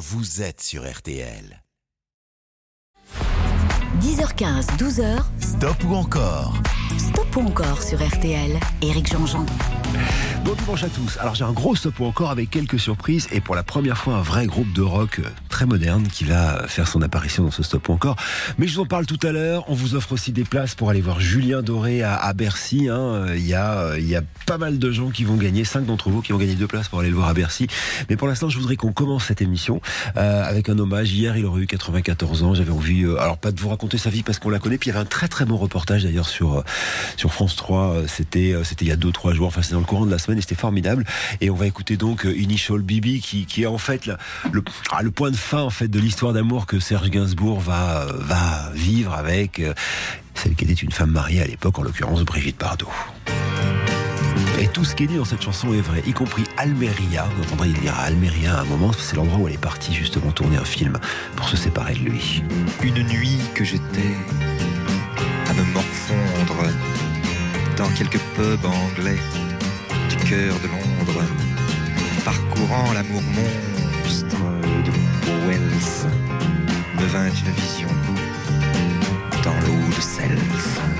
vous êtes sur RTL. 10h15, 12h. Stop ou encore Stop ou encore sur RTL. Éric Jean-Jean. Bon dimanche à tous. Alors j'ai un gros stop ou encore avec quelques surprises et pour la première fois un vrai groupe de rock euh, très moderne qui va faire son apparition dans ce stop ou encore. Mais je vous en parle tout à l'heure. On vous offre aussi des places pour aller voir Julien Doré à, Bercy. Hein. Il, y a, pas mal de gens qui vont gagner, cinq d'entre vous qui vont gagner deux places pour aller le voir à Bercy. Mais pour l'instant, je voudrais qu'on commence cette émission euh, avec un hommage. Hier, il aurait eu 94 ans. J'avais envie, euh, alors pas de vous raconter sa vie parce qu'on la connaît. Puis il y avait un très très bon reportage d'ailleurs sur sur France 3. C'était c'était il y a deux trois jours. Enfin, c'est dans le courant de la semaine et c'était formidable. Et on va écouter donc euh, Initial Bibi qui, est en fait le, ah, le, point de fin de l'histoire d'amour que Serge Gainsbourg va, vivre avec euh, celle qui était une femme mariée à l'époque, en l'occurrence Brigitte Bardot. Et tout ce qui est dit dans cette chanson est vrai, y compris Almeria. Vous entendrez, il dira Almeria à un moment, c'est l'endroit où elle est partie justement tourner un film pour se séparer de lui. Une nuit que j'étais à me morfondre dans quelques pubs anglais du cœur de Londres, parcourant l'amour monstre de Wells, me vint une vision dans l'eau de Self.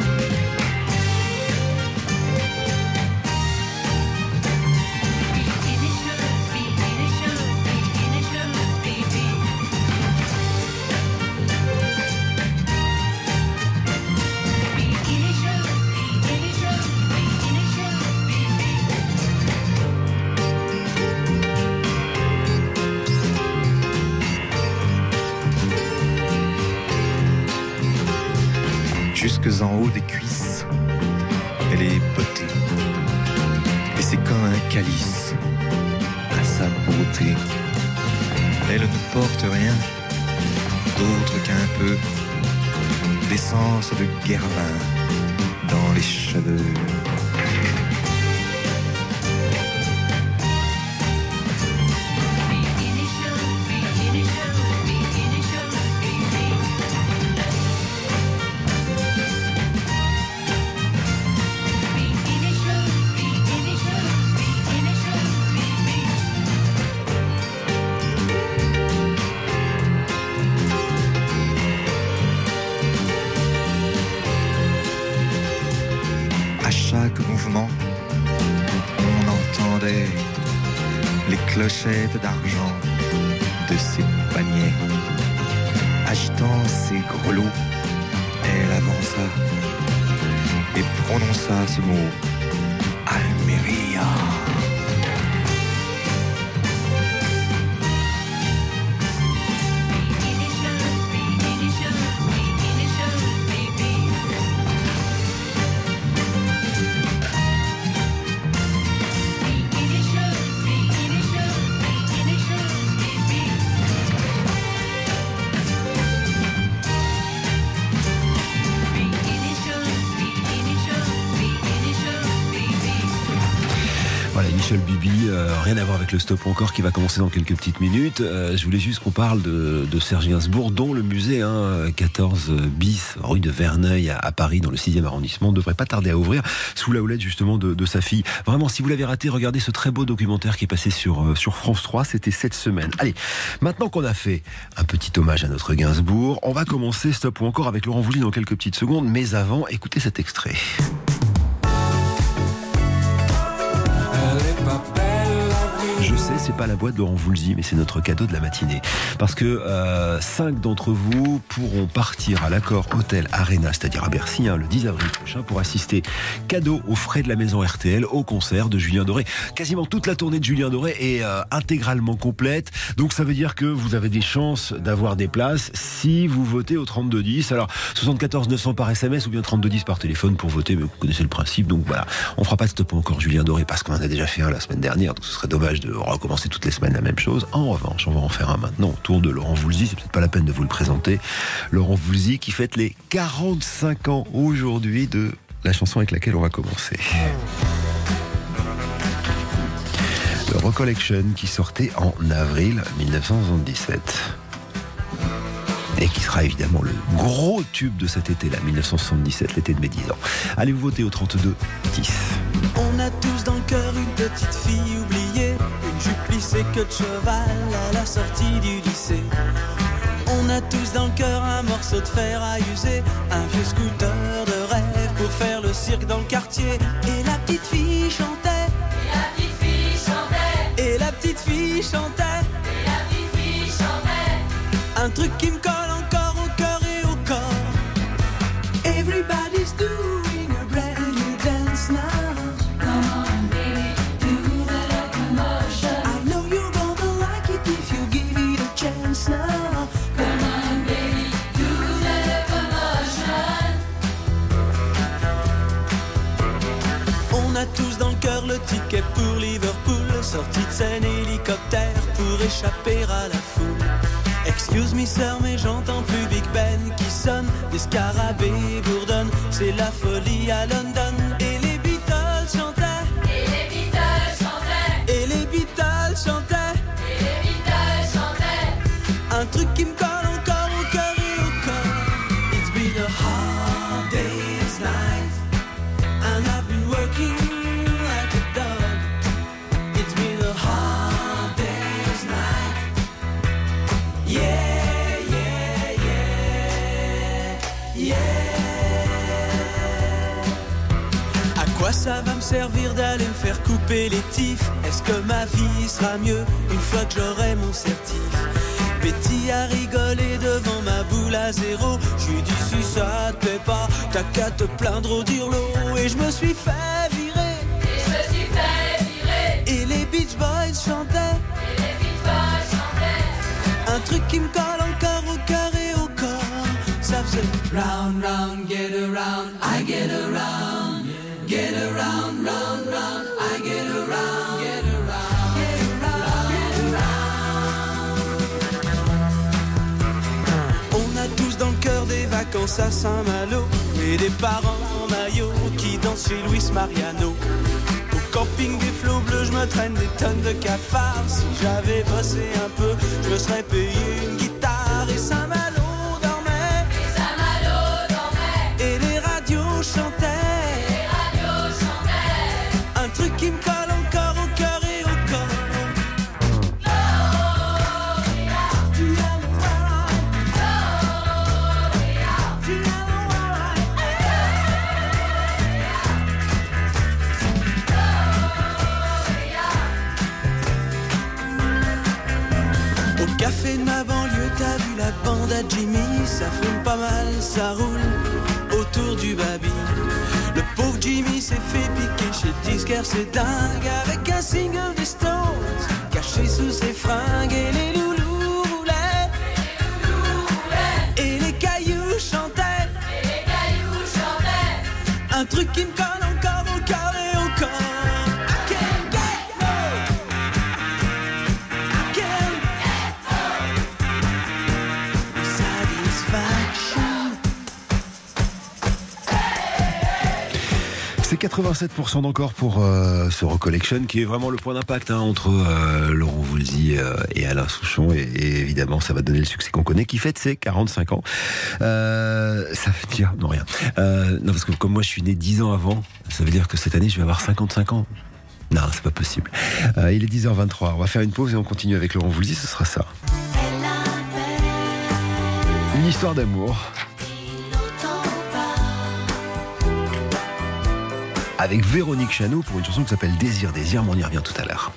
En haut des cuisses. Elle est beauté. Et c'est comme un calice à sa beauté. Elle ne porte rien d'autre qu'un peu d'essence de guervin dans les cheveux. Avec le stop encore qui va commencer dans quelques petites minutes. Euh, je voulais juste qu'on parle de, Serge Gainsbourg, dont le musée hein, 14 bis, rue de Verneuil à, Paris, dans le 6e arrondissement, ne devrait pas tarder à ouvrir, sous la houlette justement de, sa fille. Vraiment, si vous l'avez raté, regardez ce très beau documentaire qui est passé sur, euh, France 3, c'était cette semaine. Allez, maintenant qu'on a fait un petit hommage à notre Gainsbourg, on va commencer stop ou encore avec Laurent Vougy dans quelques petites secondes, mais avant, écoutez cet extrait. C'est pas la boîte de Woulzy, mais c'est notre cadeau de la matinée. Parce que euh, cinq d'entre vous pourront partir à l'accord Hôtel Arena, c'est-à-dire à Bercy, hein, le 10 avril prochain, pour assister cadeau aux frais de la maison RTL au concert de Julien Doré. Quasiment toute la tournée de Julien Doré est euh, intégralement complète. Donc ça veut dire que vous avez des chances d'avoir des places si vous votez au 3210. Alors 74 900 par SMS ou bien 3210 par téléphone pour voter, mais vous connaissez le principe. Donc voilà, on fera pas de stop encore Julien Doré parce qu'on en a déjà fait un la semaine dernière. Donc ce serait dommage de recommencer toutes les semaines la même chose. En revanche, on va en faire un maintenant autour de Laurent Voulzy. C'est peut-être pas la peine de vous le présenter. Laurent Voulzy qui fête les 45 ans aujourd'hui de la chanson avec laquelle on va commencer. Le Recollection qui sortait en avril 1977 et qui sera évidemment le gros tube de cet été-là, 1977, l'été de mes 10 ans. Allez vous voter au 32 10. On a tous dans le cœur une petite fille que de cheval à la sortie du lycée. On a tous dans le cœur un morceau de fer à user, un vieux scooter de rêve pour faire le cirque dans le quartier. Et la petite fille chantait. Et la petite fille chantait. Et la petite fille chantait. Et la petite fille chantait. Un truc qui me colle encore au cœur et au corps. Everybody's doing cœur le ticket pour Liverpool, sortie de scène hélicoptère pour échapper à la foule. Excuse me sœur mais j'entends plus Big Ben qui sonne. Des scarabées bourdonnent C'est la folie à London. Et les Beatles chantaient. Et les Beatles chantaient. Et les Beatles chantaient. Et les Beatles chantaient. Un truc qui me ça va me servir d'aller me faire couper les tifs Est-ce que ma vie sera mieux une fois que j'aurai mon certif? Betty a rigolé devant ma boule à zéro. Je lui dis si ça te plaît pas, t'as qu'à te plaindre au dirlo. Et je me suis fait virer. Et je me suis fait virer. Et les Beach Boys chantaient. Et les Beach Boys chantaient. Un truc qui me colle encore au cœur et au corps. Ça faisait round, round, get around, I get around. Get around, round, round, I get around. Get around, get around, get around. On a tous dans le cœur des vacances à Saint-Malo et des parents en maillot qui dansent chez Luis Mariano. Au camping des flots bleus, je me traîne des tonnes de cafards. Si j'avais bossé un peu, je me serais payé la bande à Jimmy Ça fume pas mal, ça roule autour du baby. Le pauvre Jimmy s'est fait piquer chez disquaire, c'est dingue Avec un single des Stones Caché sous ses fringues Et les loulous roulaient Et les cailloux chantaient. Un truc qui me colle 87% d'encore pour euh, ce Recollection qui est vraiment le point d'impact hein, entre euh, Laurent Voulzy euh, et Alain Souchon et, évidemment ça va donner le succès qu'on connaît qui fête ses 45 ans. Ça veut dire non rien. Non parce que comme moi je suis né 10 ans avant, ça veut dire que cette année je vais avoir 55 ans. Non, c'est pas possible. Il est 10h23. On va faire une pause et on continue avec Laurent Voulzy. Ce sera ça. Une histoire d'amour. Avec Véronique Chano pour une chanson qui s'appelle Désir, Désir, mais on y revient tout à l'heure.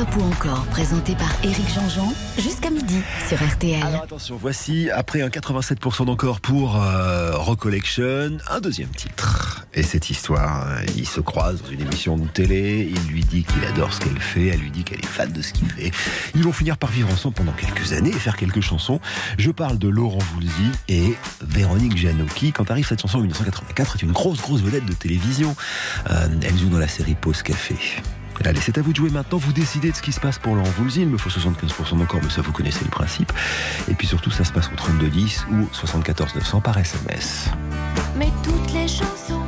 Ou encore, présenté par Éric Jean-Jean, jusqu'à midi sur RTL. Alors attention, voici, après un 87% d'encore pour euh, Recollection, un deuxième titre. Et cette histoire, euh, ils se croisent dans une émission de télé, il lui dit qu'il adore ce qu'elle fait, elle lui dit qu'elle est fan de ce qu'il fait. Ils vont finir par vivre ensemble pendant quelques années et faire quelques chansons. Je parle de Laurent Voulzy et Véronique Jeannot, quand arrive cette chanson en 1984, est une grosse, grosse vedette de télévision. Euh, elle joue dans la série Pause Café. Allez, c'est à vous de jouer maintenant. Vous décidez de ce qui se passe pour Laurent Voulzy. Il me faut 75% d'encore, mais ça, vous connaissez le principe. Et puis surtout, ça se passe au 3210 ou 74 900 par SMS. Mais toutes les chansons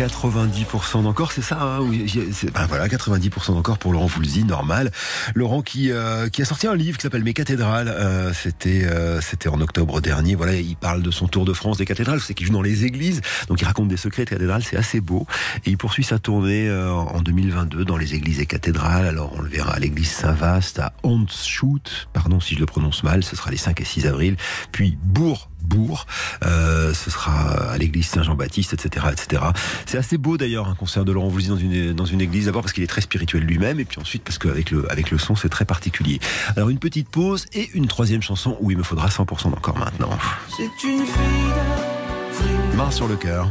90% d'encore, c'est ça hein, ben voilà, 90% d'encore pour Laurent Voulzy, normal. Laurent qui euh, qui a sorti un livre qui s'appelle Mes cathédrales. Euh, c'était euh, c'était en octobre dernier. Voilà, il parle de son tour de France des cathédrales. C'est qu'il joue dans les églises, donc il raconte des secrets de cathédrales. C'est assez beau. Et il poursuit sa tournée euh, en 2022 dans les églises et cathédrales. Alors on le verra à l'église Saint-Vaast, à Hondschoote, pardon si je le prononce mal. Ce sera les 5 et 6 avril. Puis Bourg. Bourg, euh, ce sera à l'église Saint-Jean-Baptiste, etc., etc. C'est assez beau d'ailleurs un concert de Laurent Voulzy dans une dans une église d'abord parce qu'il est très spirituel lui-même et puis ensuite parce qu'avec le avec le son c'est très particulier. Alors une petite pause et une troisième chanson où il me faudra 100% d'encore maintenant. C'est une fille d'avril, Main sur le cœur.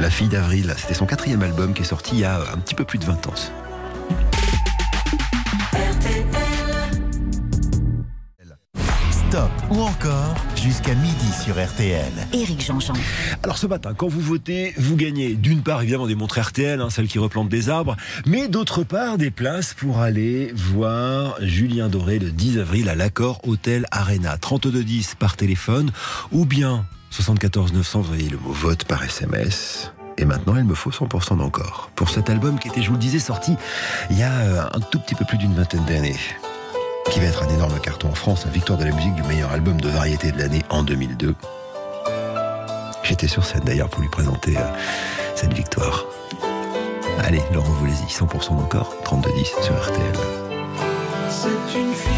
La fille d'avril, c'était son quatrième album qui est sorti il y a un petit peu plus de 20 ans. Stop ou encore jusqu'à midi sur RTL. Éric Jean-Jean. Alors ce matin, quand vous votez, vous gagnez d'une part évidemment des montres RTL, hein, celles qui replantent des arbres, mais d'autre part des places pour aller voir Julien Doré le 10 avril à l'Accord Hôtel Arena. 3210 par téléphone ou bien 74 900, vous voyez le mot vote par SMS. Et maintenant, il me faut 100% d'encore. Pour cet album qui était, je vous le disais, sorti il y a euh, un tout petit peu plus d'une vingtaine d'années. Qui va être un énorme carton en France, un victoire de la musique du meilleur album de variété de l'année en 2002. J'étais sur scène d'ailleurs pour lui présenter euh, cette victoire. Allez, Laurent Voulez-y, 100% d'encore, 32-10 sur RTL. C'est une fille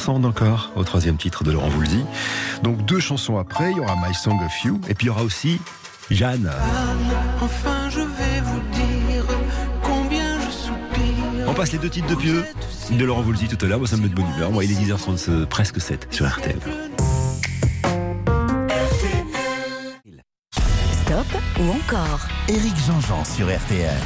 100% d'encore au troisième titre de Laurent Voulzy. Donc deux chansons après, il y aura My Song of You et puis il y aura aussi Jeanne. Enfin, je vais vous dire combien je soupire. On passe les deux titres de pieux de Laurent Voulzy tout à l'heure. Moi, ça me met de bonne humeur. Moi, il est 10h30, presque 7 sur RTL. Stop ou encore? Éric Jean-Jean sur RTL.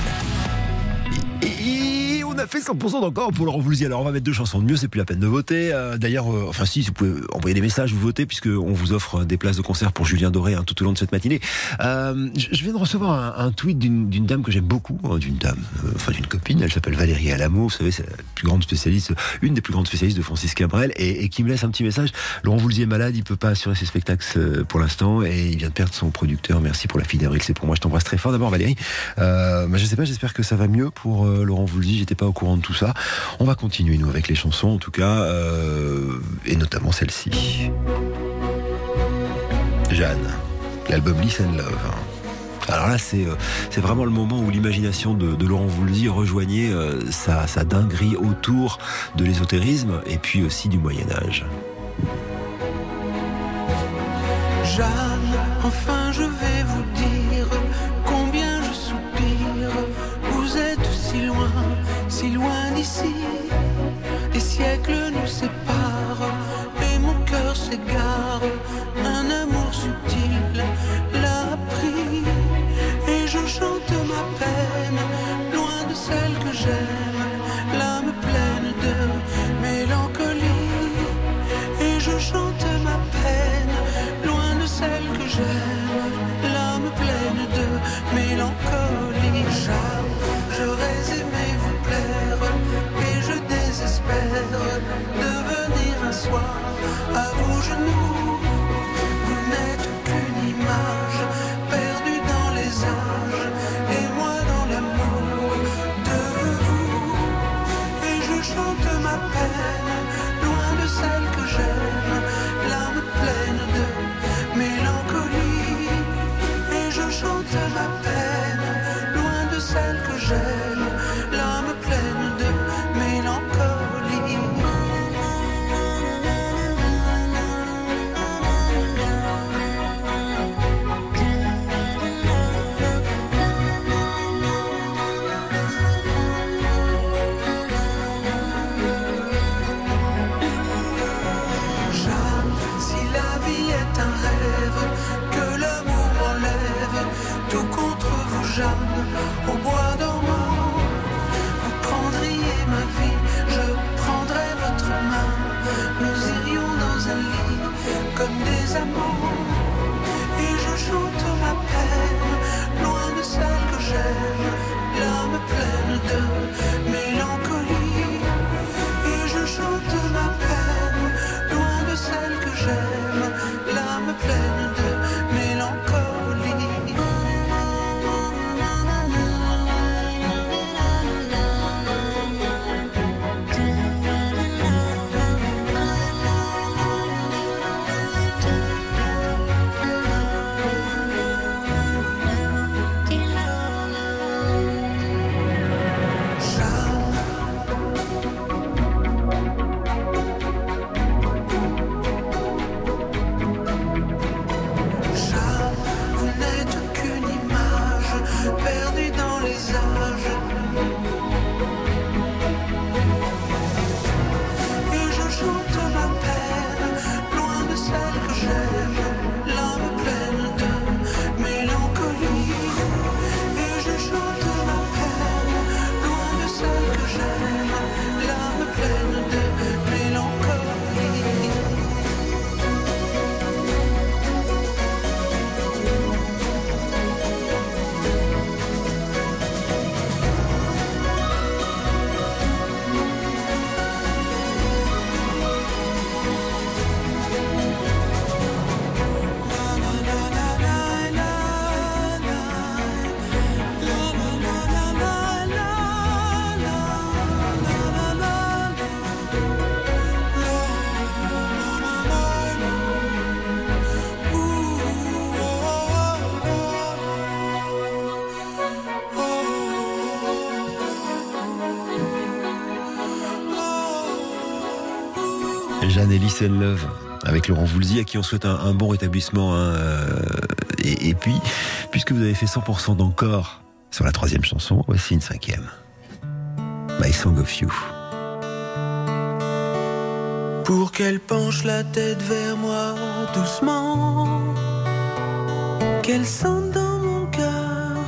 Fait 100% d'encore pour Laurent Voulzy. Alors on va mettre deux chansons de mieux, c'est plus la peine de voter. Euh, D'ailleurs, euh, enfin si, vous pouvez envoyer des messages, vous votez, puisque on vous offre des places de concert pour Julien Doré hein, tout au long de cette matinée. Euh, je viens de recevoir un, tweet d'une dame que j'aime beaucoup, hein, d'une dame, euh, enfin d'une copine, elle s'appelle Valérie Alamo, vous savez, c'est la plus grande spécialiste, une des plus grandes spécialistes de Francis Cabrel, et, qui me laisse un petit message. Laurent Voulzy est malade, il peut pas assurer ses spectacles euh, pour l'instant, et il vient de perdre son producteur. Merci pour la fille d'avril, c'est pour moi, je t'embrasse très fort. D'abord Valérie, euh, bah, je sais pas, j'espère que ça va mieux pour euh, Laurent Voulzy, j'étais pas au courant de tout ça. On va continuer nous avec les chansons, en tout cas, euh, et notamment celle-ci. Jeanne, l'album Listen Love. Alors là, c'est euh, c'est vraiment le moment où l'imagination de, de Laurent Voulzy rejoignait euh, sa, sa dinguerie autour de l'ésotérisme et puis aussi du Moyen Âge. Jeanne, enfin je vais vous dire d'ici. Des siècles nous séparent et mon cœur s'égare. Un amour subtil celle avec Laurent Voulzy, à qui on souhaite un, bon rétablissement. Hein, euh, et, puis, puisque vous avez fait 100% d'encore sur la troisième chanson, voici une cinquième. My Song of You. Pour qu'elle penche la tête vers moi doucement, qu'elle sente dans mon cœur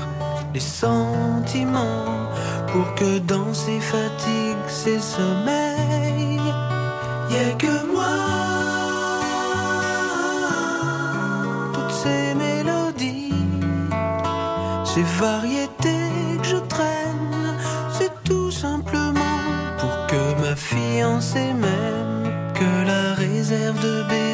les sentiments, pour que dans ses fatigues, ses sommets, ces variétés que je traîne, c'est tout simplement pour que ma fiancée m'aime, que la réserve de bébé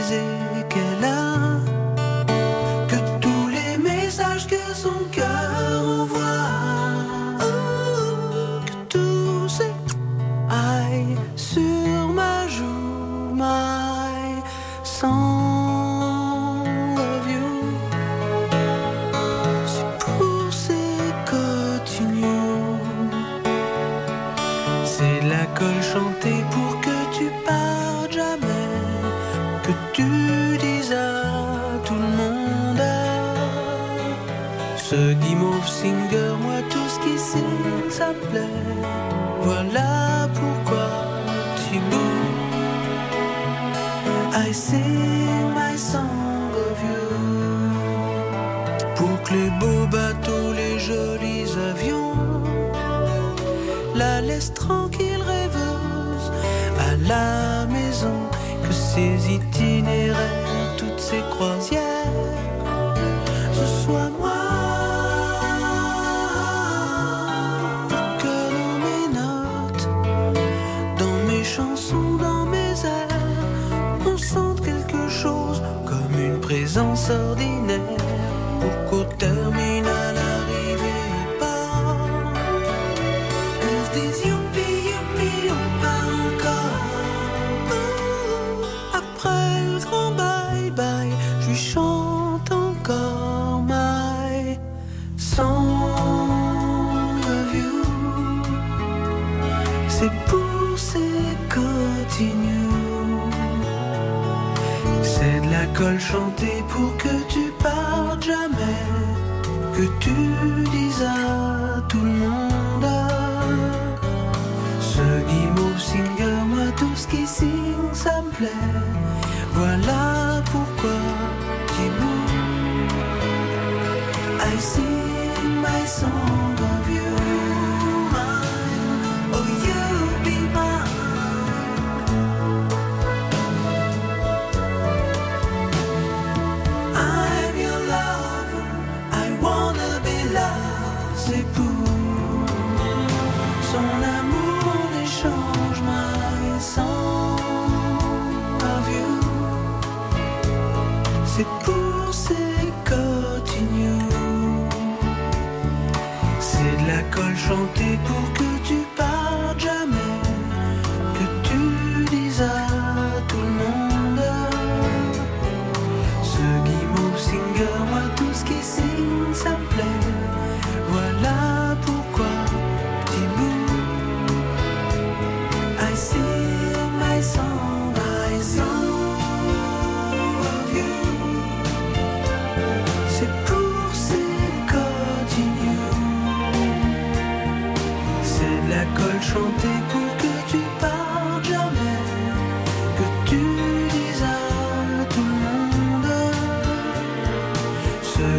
pourquoi tu bouges. I my song. Pour que les beaux bateaux, les jolis avions la laissent tranquille rêveuse à la maison. Que ces itinéraires, toutes ces croix. 到底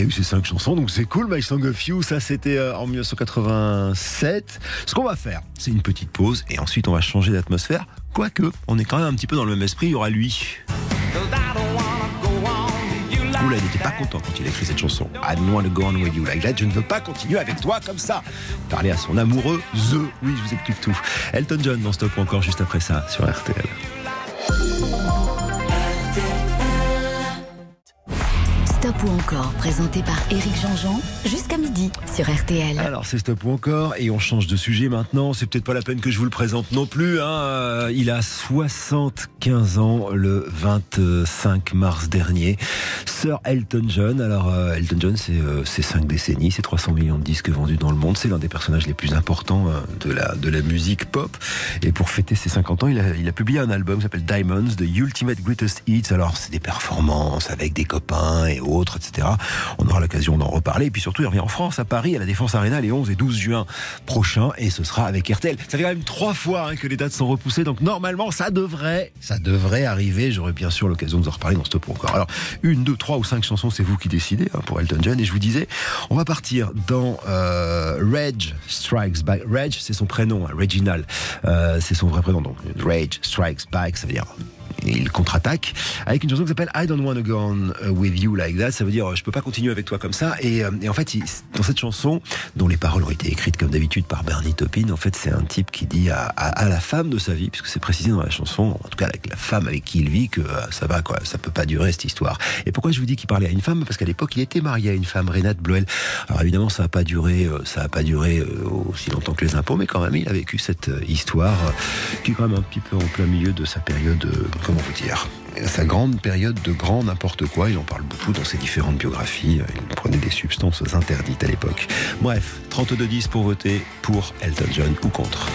qui a eu ces cinq chansons, donc c'est cool. My Song of You, ça c'était euh, en 1987. Ce qu'on va faire, c'est une petite pause et ensuite on va changer d'atmosphère. Quoique, on est quand même un petit peu dans le même esprit. Il y aura lui. Oula, il n'était pas content quand il a écrit cette chanson. I don't want to go on with you like that. Je ne veux pas continuer avec toi comme ça. Parler à son amoureux, The. Oui, je vous explique tout. Elton John dans Stop encore juste après ça sur RTL. Ou encore, présenté par Éric Jean-Jean, jusqu'à midi sur RTL. Alors c'est stop ou encore et on change de sujet maintenant. C'est peut-être pas la peine que je vous le présente non plus. Hein. Euh, Il a 75 ans le 25 mars dernier. Sir Elton John. Alors euh, Elton John, c'est euh, cinq décennies, c'est 300 millions de disques vendus dans le monde. C'est l'un des personnages les plus importants euh, de la de la musique pop. Et pour fêter ses 50 ans, il a, il a publié un album qui s'appelle Diamonds, The Ultimate Greatest Hits. Alors c'est des performances avec des copains et autres, On aura l'occasion d'en reparler. Et puis surtout, il revient en France, à Paris, à la Défense Arena, les 11 et 12 juin prochains. Et ce sera avec RTL. Ça fait quand même trois fois hein, que les dates sont repoussées. Donc normalement, ça devrait, arriver. J'aurai bien sûr l'occasion de vous en reparler dans Stop ou encore. Alors, une, deux, trois ou cinq chansons, c'est vous qui décidez hein, pour Elton John. Et je vous disais, on va partir dans euh, Reg Strikes Back. Reg, c'est son prénom, hein, Reginald. Euh, c'est son vrai prénom. Donc, Rage Strikes Back, ça veut dire il contre-attaque avec une chanson qui s'appelle I Don't Wanna Go On uh, With You Like That. Ça veut dire je peux pas continuer avec toi comme ça. Et, euh, et en fait, dans cette chanson, dont les paroles ont été écrites comme d'habitude par Bernie Taupin, en fait, c'est un type qui dit à, à- à la femme de sa vie, puisque c'est précisé dans la chanson, en tout cas avec la femme avec qui il vit, que euh, ça va quoi, ça peut pas durer cette histoire. Et pourquoi je vous dis qu'il parlait à une femme? Parce qu'à l'époque, il était marié à une femme, Renate Bloel. Alors évidemment, ça a pas duré, euh, ça a pas duré euh, aussi longtemps que les impôts, mais quand même, il a vécu cette euh, histoire euh, qui est quand même un petit peu en plein milieu de sa période, euh, comment vous dire, sa grande période de grand n'importe quoi. Il en parle beaucoup dans ses différentes biographies. Il prenait des substances interdites à l'époque. Bref, 32-10 pour voter pour Elton John ou contre.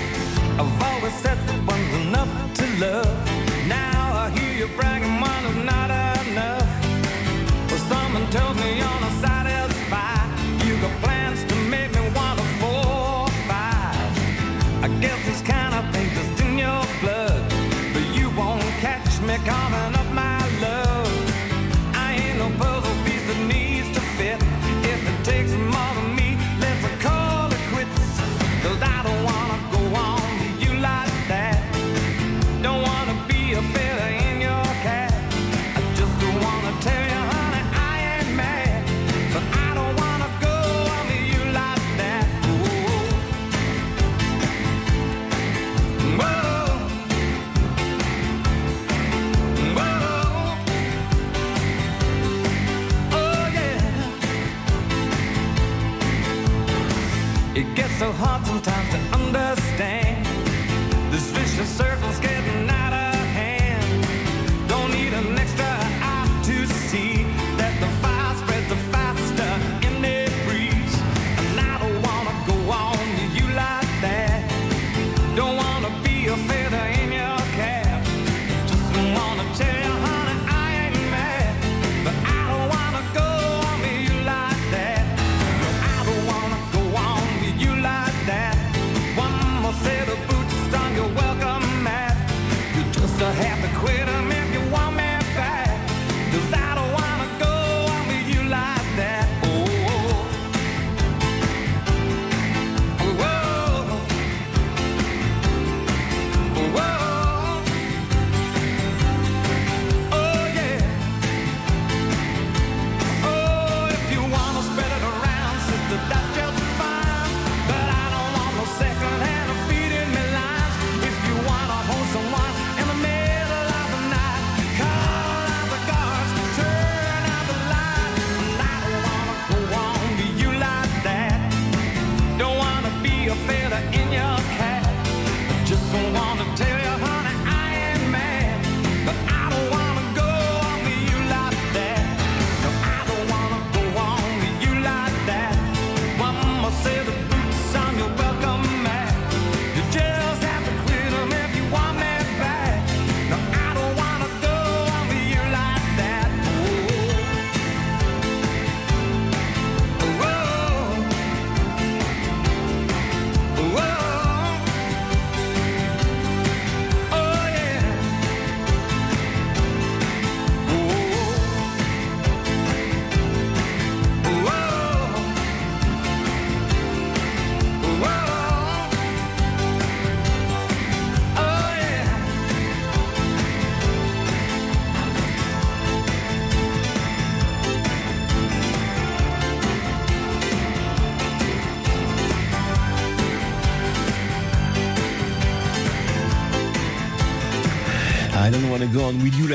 So hard sometimes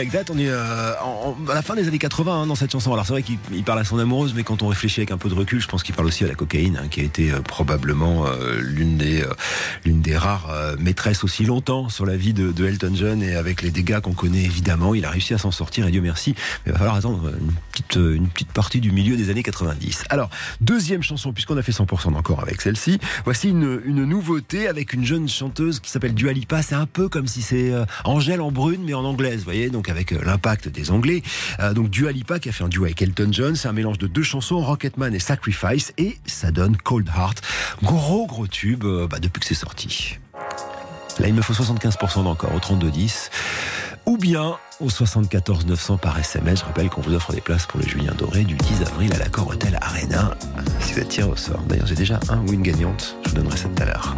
Like That. On est euh, à la fin des années 80 hein, dans cette chanson. Alors c'est vrai qu'il il parle à son amoureuse, mais quand on réfléchit avec un peu de recul, je pense qu'il parle aussi à la cocaïne, hein, qui a été euh, probablement euh, l'une des l'une des rares maîtresses aussi longtemps sur la vie de, Elton John et avec les dégâts qu'on connaît évidemment, il a réussi à s'en sortir et Dieu merci. Mais il va falloir attendre euh, une petite partie du milieu des années 90. Alors deuxième chanson, puisqu'on a fait 100% encore avec celle-ci, voici une, une nouveauté avec une jeune chanteuse qui s'appelle Dua Lipa. C'est un peu comme si c'est euh, Angèle en brune mais en anglaise, vous voyez, donc avec euh, l'impact des Anglais. Donc Dua Lipa qui a fait un duo avec Elton John, c'est un mélange de deux chansons, Rocketman et Sacrifice, et ça donne Cold Heart. Gros gros tube bah, depuis que c'est sorti. Là, il me faut 75% d'encore au 3210 ou bien au 74 900 par SMS. Je rappelle qu'on vous offre des places pour le Julien Doré du 10 avril à l'accord Hotel Arena. Si vous êtes tiré au sort. D'ailleurs, j'ai déjà un ou une gagnante. Je vous donnerai ça tout à l'heure.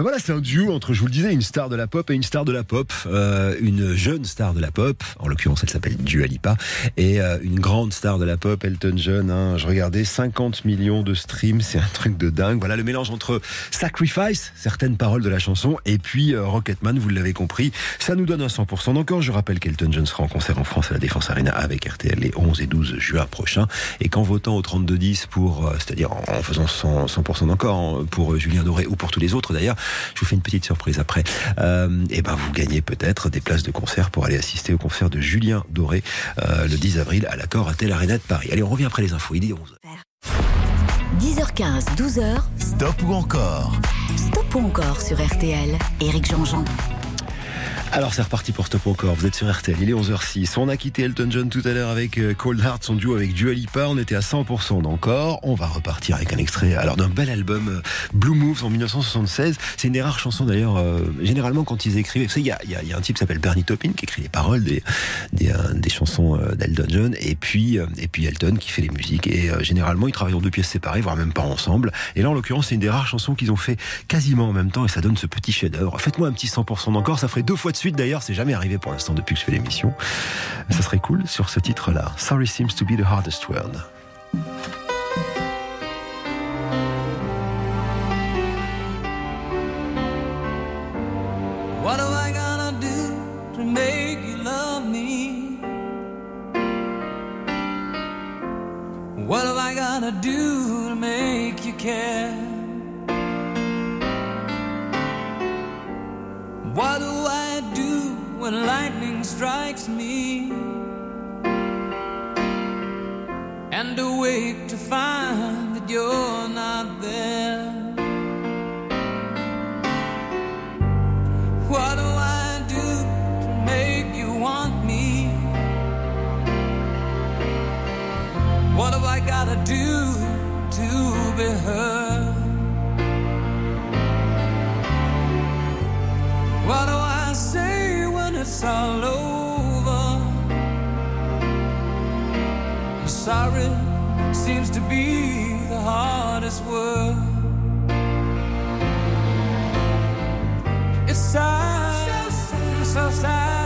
Ben voilà, c'est un duo entre, je vous le disais, une star de la pop et une star de la pop. Euh, une jeune star de la pop, en l'occurrence elle s'appelle Dua Lipa, et euh, une grande star de la pop, Elton John. Hein, je regardais 50 millions de streams, c'est un truc de dingue. Voilà le mélange entre Sacrifice, certaines paroles de la chanson, et puis euh, Rocketman, vous l'avez compris, ça nous donne un 100% d'encore. Je rappelle qu'Elton John sera en concert en France à la Défense Arena avec RTL les 11 et 12 juin prochains, et qu'en votant au 3210 pour, euh, c'est-à-dire en, faisant 100%, 100% d'encore hein, pour euh, Julien Doré ou pour tous les autres d'ailleurs, je vous fais une petite surprise après. Euh, et ben vous gagnez peut-être des places de concert pour aller assister au concert de Julien Doré euh, le 10 avril à l'accord à Tel Arena de Paris. Allez, on revient après les infos. Il est 11. 10h15, 12h, Stop ou encore stop ou encore sur RTL. Éric Jean-Jean. Alors c'est reparti pour Stop encore. Vous êtes sur RTL, il est 11h06. On a quitté Elton John tout à l'heure avec euh, Cold Heart, son duo avec Dua Lipa. On était à 100% d'encore. On va repartir avec un extrait alors d'un bel album euh, Blue Moves en 1976. C'est une des rares chansons d'ailleurs. euh, généralement quand ils écrivaient, vous savez, il y y a- un type qui s'appelle Bernie Taupin qui écrit les paroles des des, euh, des chansons d'Elton John et puis et puis Elton qui fait les musiques. Et euh, généralement ils travaillent en deux pièces séparées, voire même pas ensemble. Et là en l'occurrence c'est une des rares chansons qu'ils ont fait quasiment en même temps et ça donne ce petit chef-d'œuvre. Faites-moi un petit 100% d'encore. Ça ferait deux fois de suite d'ailleurs. C'est jamais arrivé pour l'instant depuis que je fais l'émission. Ça serait cool sur ce titre-là. Sorry seems to be the hardest word. What am I gonna do to make you love me? What I gonna do to make you care? What when lightning strikes me? And awake to find that you're not there. What do I do to make you want me? What have I gotta do to be heard? What do I it's all over? Sorry seems to be the hardest word. It's sad, so sad.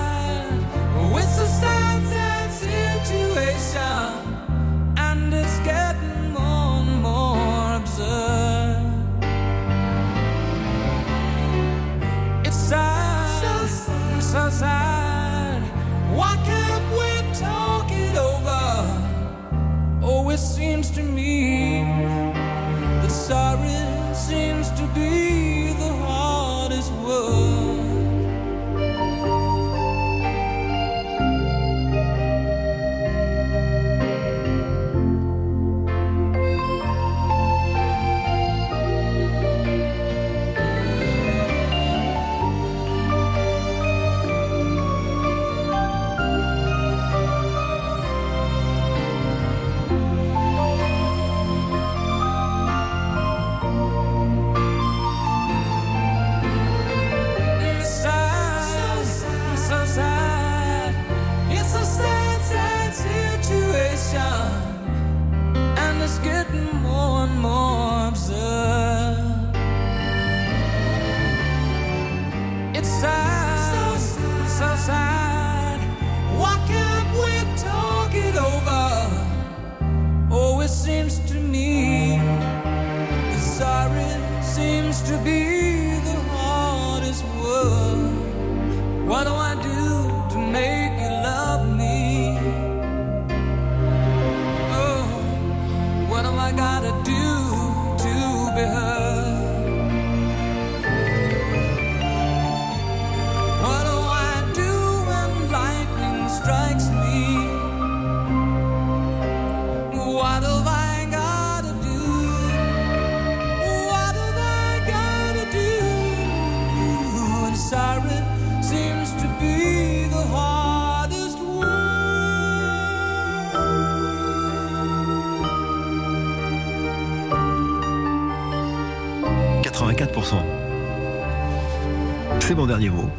Dernier mot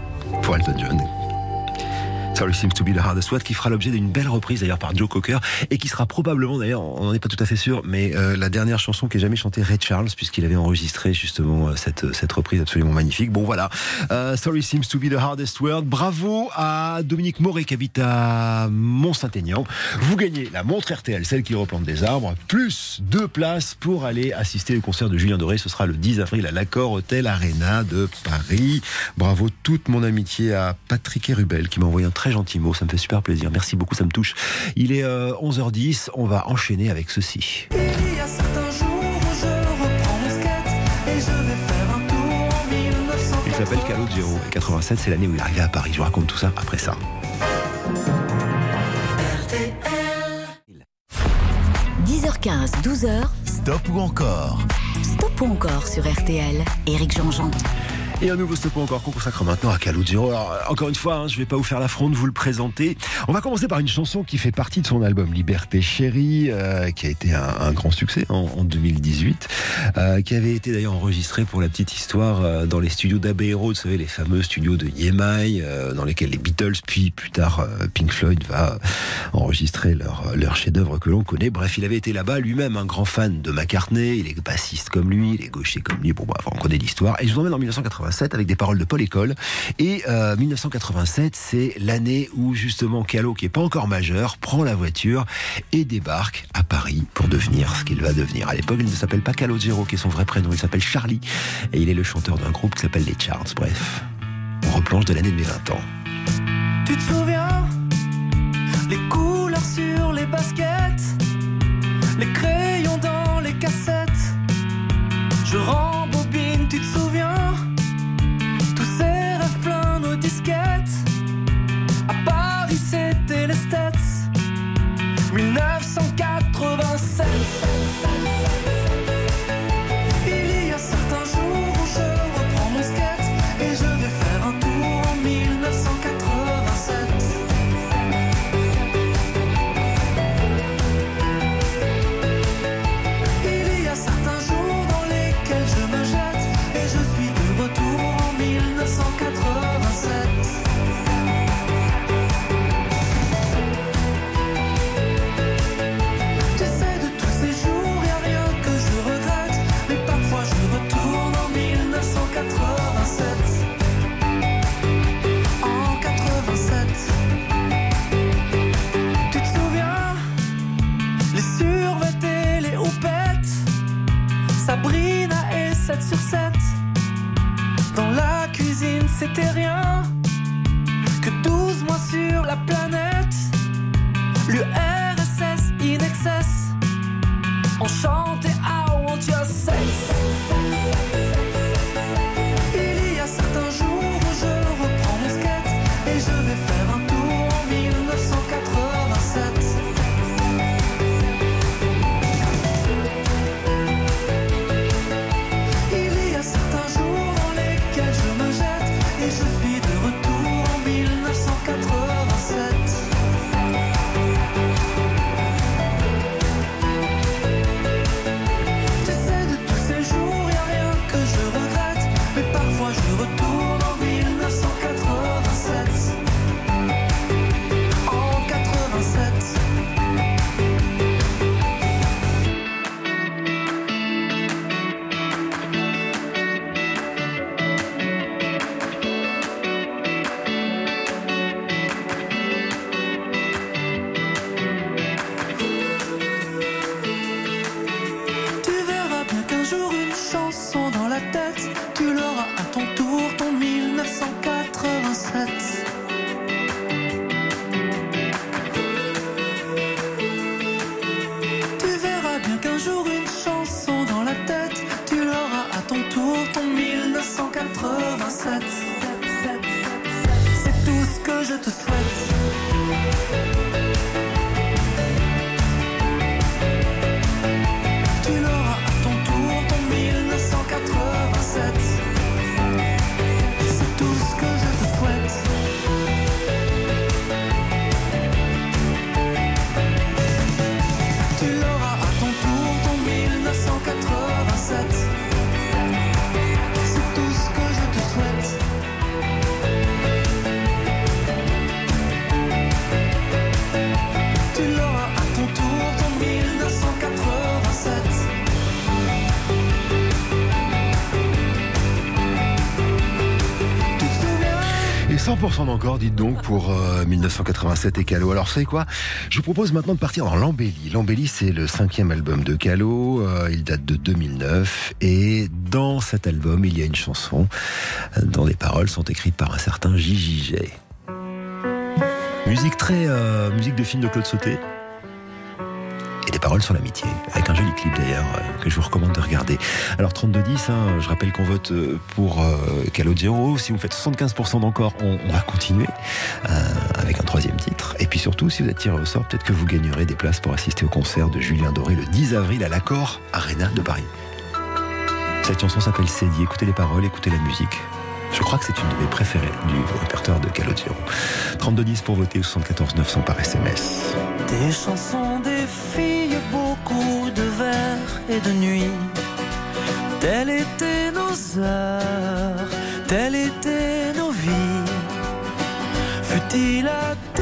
seems to be the hardest word, qui fera l'objet d'une belle reprise d'ailleurs par Joe Cocker et qui sera probablement d'ailleurs, on n'en est pas tout à fait sûr, mais euh, la dernière chanson qui ait jamais chanté Ray Charles puisqu'il avait enregistré justement euh, cette cette reprise absolument magnifique. Bon voilà, Euh, Sorry seems to be the hardest word. Bravo à Dominique Moret qui habite à Mont-Saint-Aignan. Vous gagnez la montre RTL, celle qui replante des arbres, plus deux places pour aller assister au concert de Julien Doré. Ce sera le 10 avril à l'Accord Hôtel Arena de Paris. Bravo toute mon amitié à Patrick Rubel qui m'a envoyé un très gentil mot. Ça me fait super plaisir. Merci beaucoup, ça me touche. Il est euh, 11h10. On va enchaîner avec ceci. Il y a certains jours où je reprends mon skate et je vais faire un tour en 1900. Il s'appelle Calogero et 87, c'est l'année où il est arrivé à Paris. Je vous raconte tout ça après ça. 10h15, 12h, Stop ou encore? Stop ou encore sur RTL. Éric Jean-Jean. Et un nouveau stop encore qu'on consacre maintenant à Calogero. Alors, encore une fois, hein, je vais pas vous faire l'affront de vous le présenter. On va commencer par une chanson qui fait partie de son album Liberté Chérie, euh, qui a été un, grand succès en, en 2018, euh, qui avait été d'ailleurs enregistré pour la petite histoire euh, dans les studios d'Abbey vous savez, les fameux studios de Yemai, euh, dans lesquels les Beatles, puis plus tard euh, Pink Floyd va enregistrer leur, leur chef-d'œuvre que l'on connaît. Bref, il avait été là-bas lui-même un grand fan de McCartney, il est bassiste comme lui, il est gaucher comme lui. Bon, bref, on connaît l'histoire. Et je vous emmène en 1987 avec des paroles de Paul École. Et euh, 1987, c'est l'année où justement Calo, qui est pas encore majeur, prend la voiture et débarque à Paris pour devenir ce qu'il va devenir. À l'époque, il ne s'appelle pas Calogero, qui est son vrai prénom, il s'appelle Charlie. Et il est le chanteur d'un groupe qui s'appelle les Charts. Bref, on replonge de l'année de mes 20 ans. 1987 sur 7. Dans la cuisine, c'était rien. Que 12 mois sur la planète. L'URSS in excess. On pour euh, 1987 et Calo. Alors, vous savez quoi? Je vous propose maintenant de partir dans l'embellie. L'embellie, c'est le cinquième album de Calo. euh, il date de 2009. Et dans cet album, il y a une chanson euh, dont les paroles sont écrites par un certain Gigi. Musique très... euh, musique de film de Claude Sauté. Sur l'amitié, avec un joli clip d'ailleurs euh, que je vous recommande de regarder. Alors 32-10, hein, je rappelle qu'on vote euh, pour euh, Calogero. Si vous faites 75% d'encore, on, va continuer euh, avec un troisième titre. Et puis surtout, si vous êtes tiré au sort, peut-être que vous gagnerez des places pour assister au concert de Julien Doré le 10 avril à l'Accord Arena de Paris. Cette chanson s'appelle Cédie. Écoutez les paroles, écoutez la musique. Je crois que c'est une de mes préférées du répertoire de Calogero. 3210 pour voter au 74 900 par SMS. Des chansons, de nuits. Telles étaient nos heures, telles étaient nos vies. Fut-il adolescent,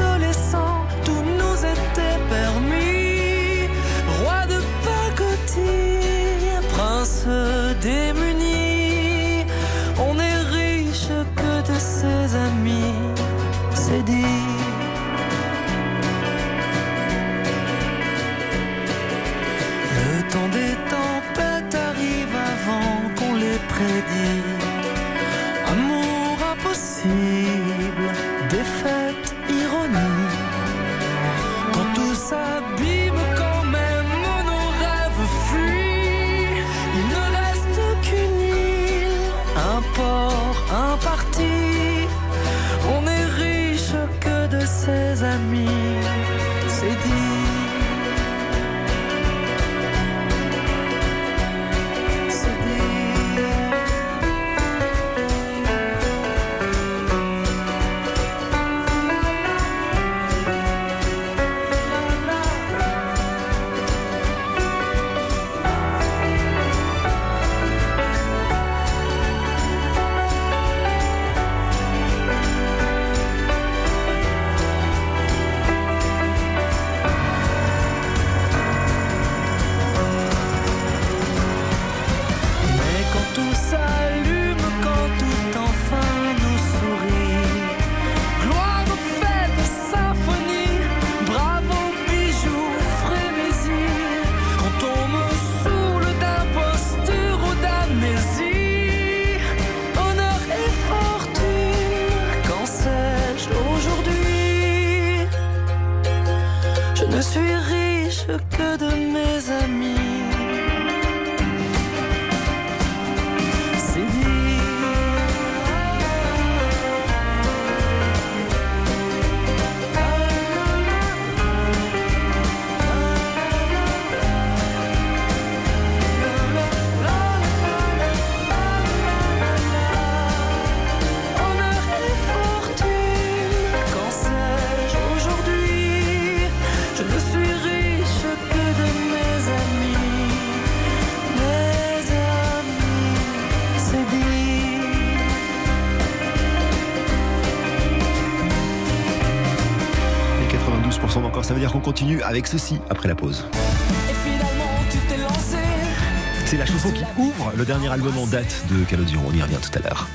avec ceci après la pause. Et finalement, tu t'es lancé. C'est la chanson qui ouvre le dernier album en date de Calogero. On y revient tout à l'heure.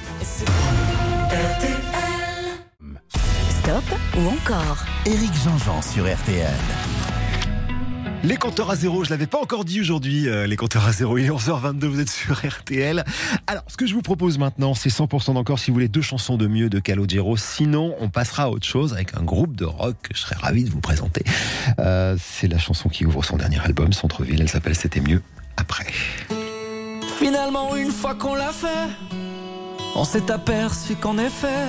Stop ou encore? Éric Jean-Jean sur RTL. Les compteurs à zéro, je l'avais pas encore dit aujourd'hui, euh, les compteurs à zéro, il est 11h22, vous êtes sur RTL. Alors, ce que je vous propose maintenant, c'est 100% d'encore si vous voulez deux chansons de mieux de Calogero. Sinon, on passera à autre chose avec un groupe de rock que je serais ravi de vous présenter. Euh, c'est la chanson qui ouvre son dernier album, Centre-ville, elle s'appelle C'était mieux après. Finalement, une fois qu'on l'a fait, on s'est aperçu qu'en effet,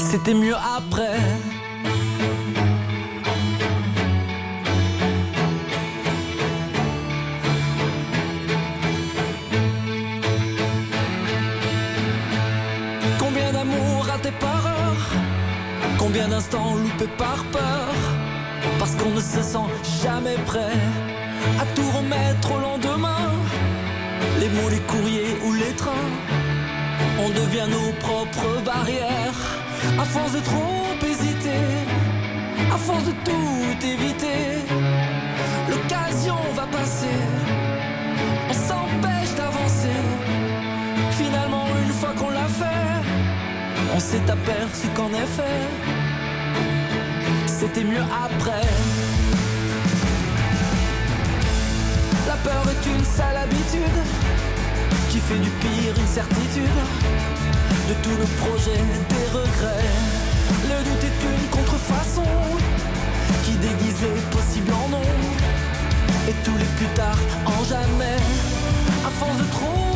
c'était mieux après. Combien d'instants loupés par peur Parce qu'on ne se sent jamais prêt à tout remettre au lendemain. Les mots, les courriers ou les trains, on devient nos propres barrières. À force de trop hésiter, à force de tout éviter, l'occasion va passer. On s'est aperçu qu'en effet, c'était mieux après. La peur est une sale habitude qui fait du pire une certitude. De tout le projet, des regrets. Le doute est une contrefaçon qui déguise les possibles en non. Et tous les plus tard en jamais. À force de trop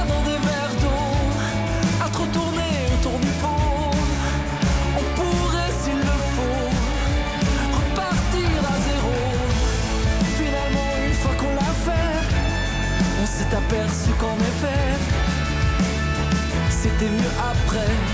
C'était mieux après.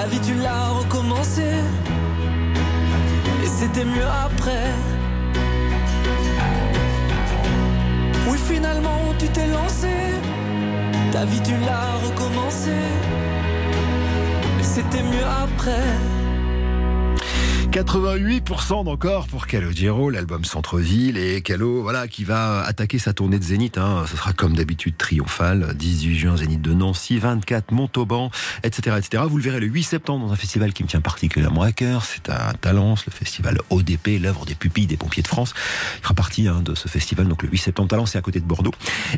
Ta vie tu l'as recommencé. Et c'était mieux après. Oui, finalement tu t'es lancé, ta vie tu l'as recommencé. Et c'était mieux après. 88% d'encore pour Calogero, l'album Centre-Ville et Calo, voilà, qui va attaquer sa tournée de Zénith. Hein. Ce sera comme d'habitude triomphal. 18 juin Zénith de Nancy, 24 Montauban, etc., etc. Vous le verrez le 8 septembre dans un festival qui me tient particulièrement à cœur. C'est à Talence, le festival ODP, l'œuvre des pupilles des pompiers de France. Il fera partie hein, de ce festival, donc le 8 septembre. Talence, c'est à côté de Bordeaux.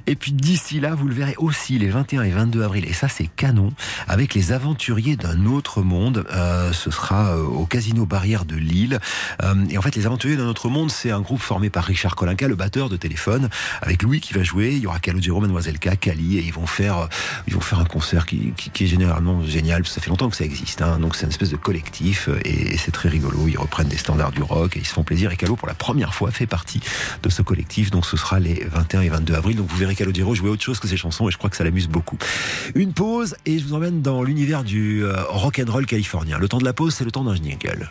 Et puis d'ici là, vous le verrez aussi les 21 et 22 avril. Et ça, c'est canon. Avec les aventuriers d'un autre monde. Euh, ce sera euh, au Casino Barrière de Lille. Euh, et en fait, les aventuriers d'un autre monde, c'est un groupe formé par Richard Colinca, le batteur de téléphone, avec Louis qui va jouer. Il y aura Calogero, Mademoiselle K, Cali, et ils vont faire, euh, ils vont faire un concert qui, qui- est généralement génial. parce que Ça fait longtemps que ça existe. hein. Donc c'est une espèce de collectif euh, et, c'est très rigolo. Ils reprennent des standards du rock et ils se font plaisir. Et Calo, pour la première fois, fait partie de ce collectif. Donc ce sera les 21 et 22 avril. Donc vous verrez Calogero jouer autre chose que ses chansons et je crois que ça l'amuse beaucoup. Une pause et je vous emmène dans l'univers du rock and roll californien. Le temps de la pause, c'est le temps d'un jingle.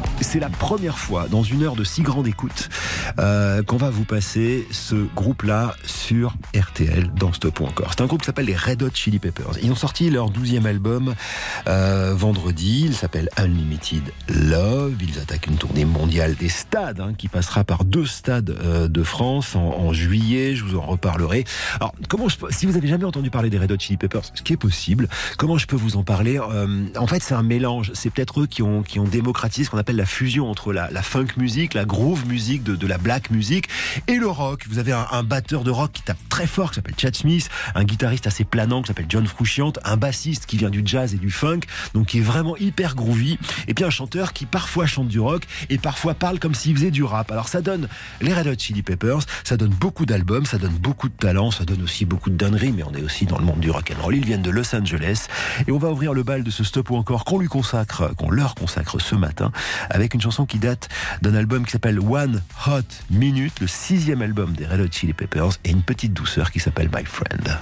c'est la première fois dans une heure de si grande écoute euh, qu'on va vous passer ce groupe-là sur RTL dans Stop ou encore. C'est un groupe qui s'appelle les Red Hot Chili Peppers. Ils ont sorti leur 12e album euh, vendredi. Il s'appelle Unlimited Love. Ils attaquent une tournée mondiale des stades hein, qui passera par deux stades euh, de France en, en juillet. Je vous en reparlerai. Alors, comment je si vous avez jamais entendu parler des Red Hot Chili Peppers, ce qui est possible, comment je peux vous en parler Euh, En fait, c'est un mélange. C'est peut-être eux qui ont, qui ont démocratisé ce qu'on appelle la fusion entre la, la funk music, la groove music de, de la black music et le rock. Vous avez un, un batteur de rock qui tape très fort, qui s'appelle Chad Smith, un guitariste assez planant qui s'appelle John Frusciante, un bassiste qui vient du jazz et du funk, donc qui est vraiment hyper groovy, et puis un chanteur qui parfois chante du rock et parfois parle comme s'il faisait du rap. Alors ça donne les Red Hot Chili Peppers, ça donne beaucoup d'albums, ça donne beaucoup de talent, ça donne aussi beaucoup de dingueries, mais on est aussi dans le monde du rock and roll. Ils viennent de Los Angeles et on va ouvrir le bal de ce stop ou encore qu'on lui consacre, qu'on leur consacre ce matin une chanson qui date d'un album qui s'appelle One Hot Minute, le sixième album des Red Hot Chili Peppers et une petite douceur qui s'appelle My Friend.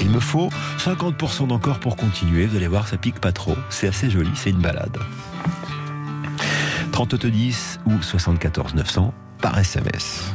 Il me faut 50% d'encore pour continuer. Vous allez voir, ça pique pas trop. C'est assez joli, c'est une balade. 3210 ou 74 900 par SMS.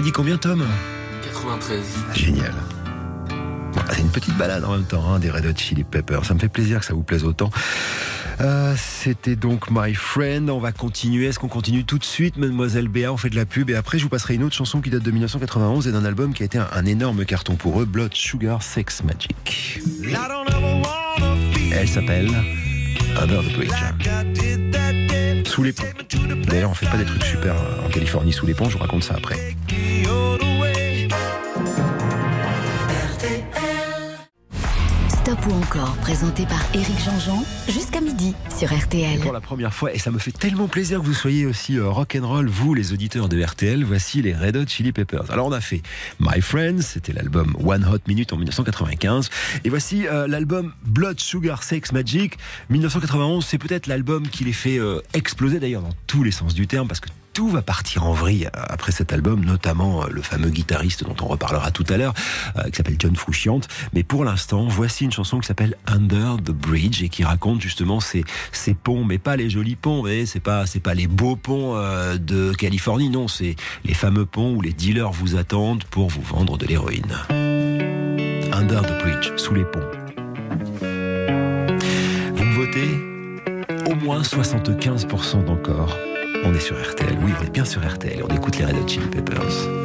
Dit combien, Tom 93. Génial. Bon, C'est une petite balade en même temps, hein, des Red Hot Chili Peppers. Ça me fait plaisir que ça vous plaise autant. Euh, C'était donc My Friend. On va continuer. Est-ce qu'on continue tout de suite, Mademoiselle Béa? On fait de la pub et après, je vous passerai une autre chanson qui date de 1991 et d'un album qui a été un, un énorme carton pour eux, Blood Sugar Sex Magic. Elle s'appelle Under the Bridge. Sous les ponts. D'ailleurs, on fait pas des trucs super en Californie sous les ponts. Je vous raconte ça après. Ou encore, présenté par Éric Jean-Jean, jusqu'à midi sur RTL. Pour la première fois, et ça me fait tellement plaisir que vous soyez aussi euh, rock'n'roll, vous les auditeurs de RTL, voici les Red Hot Chili Peppers. Alors on a fait My Friends, c'était l'album One Hot Minute en 1995, et voici euh, l'album Blood Sugar Sex Magic 1991, c'est peut-être l'album qui les fait euh, exploser d'ailleurs dans tous les sens du terme, parce que tout va partir en vrille après cet album, notamment euh, le fameux guitariste dont on reparlera tout à l'heure, euh, qui s'appelle John Frusciante. Mais pour l'instant, voici une chanson qui s'appelle Under the Bridge et qui raconte justement ces, ces ponts, mais pas les jolis ponts, voyez, c'est pas, c'est pas les beaux ponts euh, de Californie, non, c'est les fameux ponts où les dealers vous attendent pour vous vendre de l'héroïne. Under the Bridge, sous les ponts. Vous me votez au moins 75% d'encore. On est sur RTL, oui, on est bien sur RTL, on écoute les Red Hot Chili Peppers.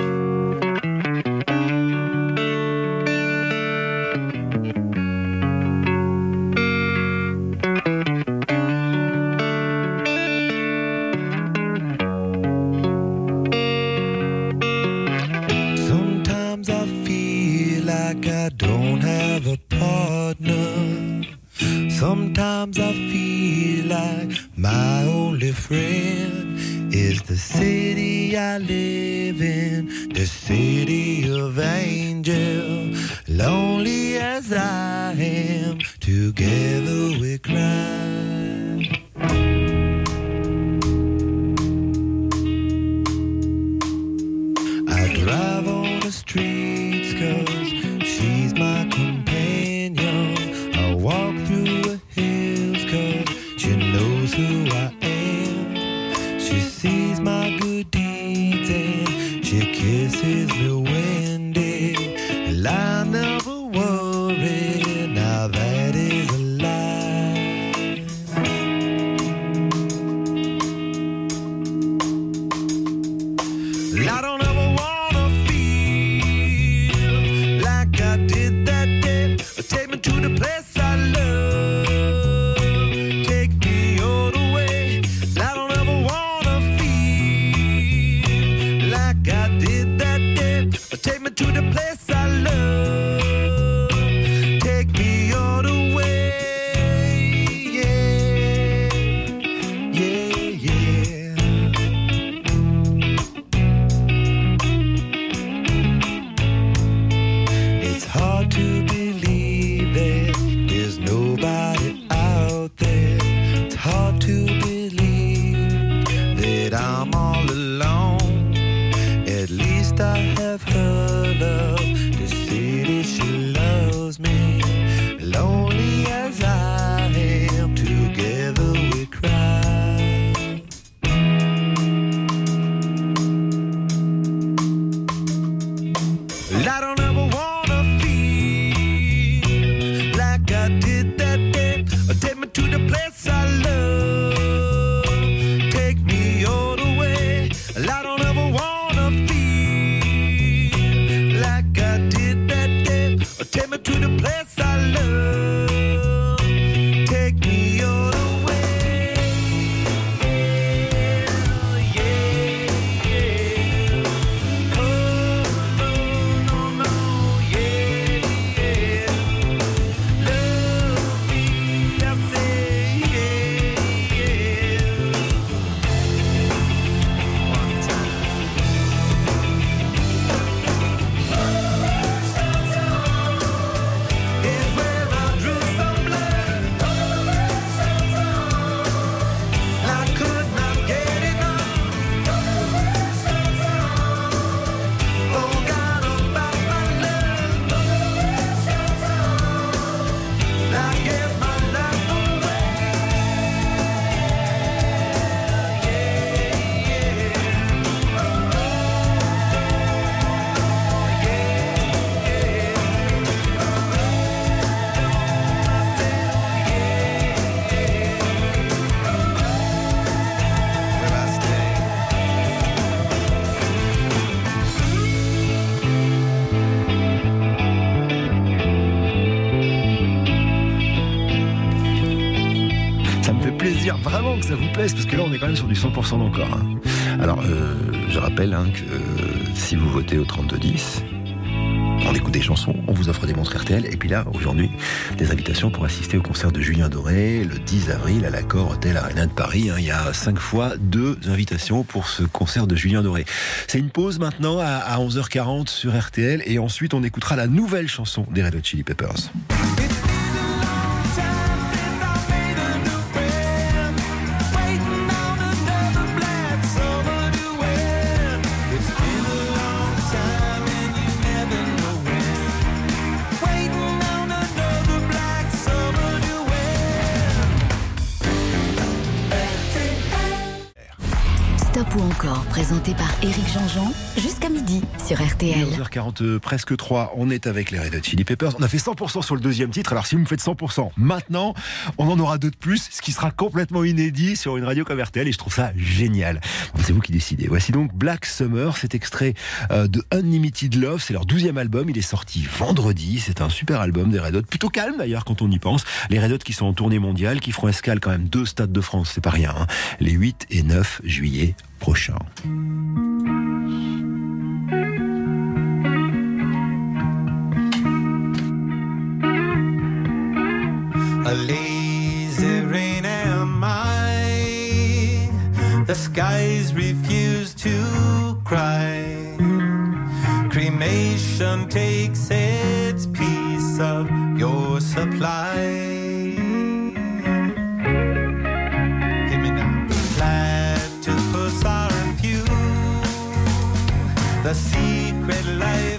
Parce que là, on est quand même sur du 100% d'encore. hein. Alors, euh, je rappelle hein, que euh, si vous votez au 3210, on écoute des chansons, on vous offre des montres RTL, et puis là, aujourd'hui, des invitations pour assister au concert de Julien Doré le 10 avril à l'Accord Hôtel Arena de Paris. hein. Il y a cinq fois deux invitations pour ce concert de Julien Doré. C'est une pause maintenant à 11h40 sur RTL, et ensuite on écoutera la nouvelle chanson des Red Hot Chili Peppers. Présenté par Éric Jean-Jean, jusqu'à sur RTL. 11h40, euh, presque 3, on est avec les Red Hot Chili Peppers. On a fait 100% sur le deuxième titre, alors si vous me faites 100% maintenant, on en aura deux de plus, ce qui sera complètement inédit sur une radio comme RTL, et je trouve ça génial. C'est vous qui décidez. Voici donc Black Summer, cet extrait euh, de Unlimited Love, c'est leur douzième album, il est sorti vendredi, c'est un super album des Red Hot, plutôt calme d'ailleurs quand on y pense. Les Red Hot qui sont en tournée mondiale, qui feront escale quand même deux stades de France, c'est pas rien, hein. les 8 et 9 juillet prochains. A lazy rain am I. The skies refuse to cry. Cremation takes its piece of your supply. The secret life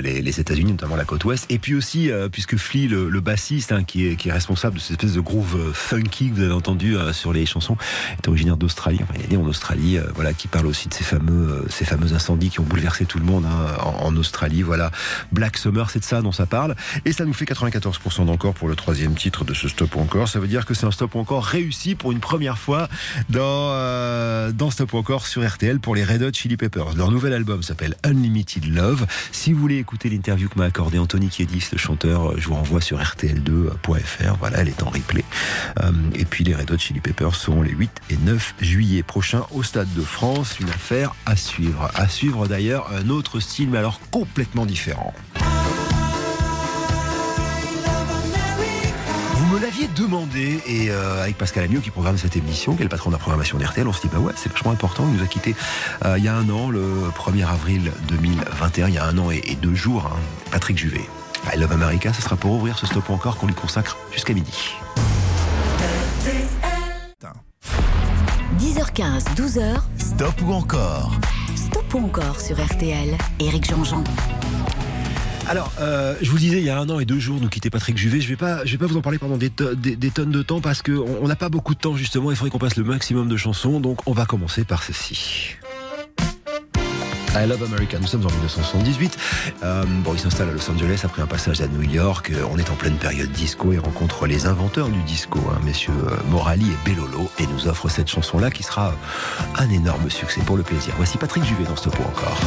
Les, les États-Unis, notamment la côte ouest. Et puis aussi, euh, puisque Flea, le, bassiste, hein, qui, est, responsable de cette espèce de groove euh, funky que vous avez entendu euh, sur les chansons, est originaire d'Australie. Enfin, il est né en Australie. euh, voilà, qui parle aussi de ces fameux, euh, ces fameux incendies qui ont bouleversé tout le monde hein, en, Australie. Voilà, Black Summer, c'est de ça dont ça parle. Et ça nous fait 94% d'encore pour le troisième titre de ce stop encore. Ça veut dire que c'est un stop encore réussi pour une première fois dans, euh, dans Stop encore sur RTL pour les Red Hot Chili Peppers. Leur nouvel album s'appelle Unlimited Love. Si vous voulez écouter l'interview que m'a accordé Anthony Kiedis, le chanteur, je vous renvoie sur rtl2.fr. Voilà, elle est en replay. Euh, et puis les Red Hot Chili Peppers seront les 8 et 9 juillet prochains au Stade de France. Une affaire à suivre. À suivre d'ailleurs un autre style, mais alors complètement différent. Me l'aviez demandé, et euh, avec Pascal Amiot qui programme cette émission, qui est le patron de la programmation d'RTL, on se dit bah ouais, c'est vachement important. Il nous a quitté euh, il y a un an, le 1er avril 2021, il y a un an et, et deux jours, hein, Patrick Juvet. I Love America, ce sera pour ouvrir ce stop encore qu'on lui consacre jusqu'à midi. 10h15, 12h, Stop ou encore? Stop ou encore sur RTL. Éric Jean-Jean. Alors, euh, je vous disais, il y a un an et deux jours, nous quitter Patrick Juvet. Je je vais pas vous en parler pendant des, to- des- des tonnes de temps parce que on on n'a pas beaucoup de temps justement. Il faudrait qu'on passe le maximum de chansons. Donc, on va commencer par ceci. I Love America. Nous sommes en 1978. Euh, bon, il s'installe à Los Angeles après un passage à New York. Euh, On est en pleine période disco et rencontre les inventeurs du disco, hein, messieurs Morali et Bellolo, et nous offre cette chanson-là qui sera un énorme succès pour le plaisir. Voici Patrick Juvet dans ce pot encore.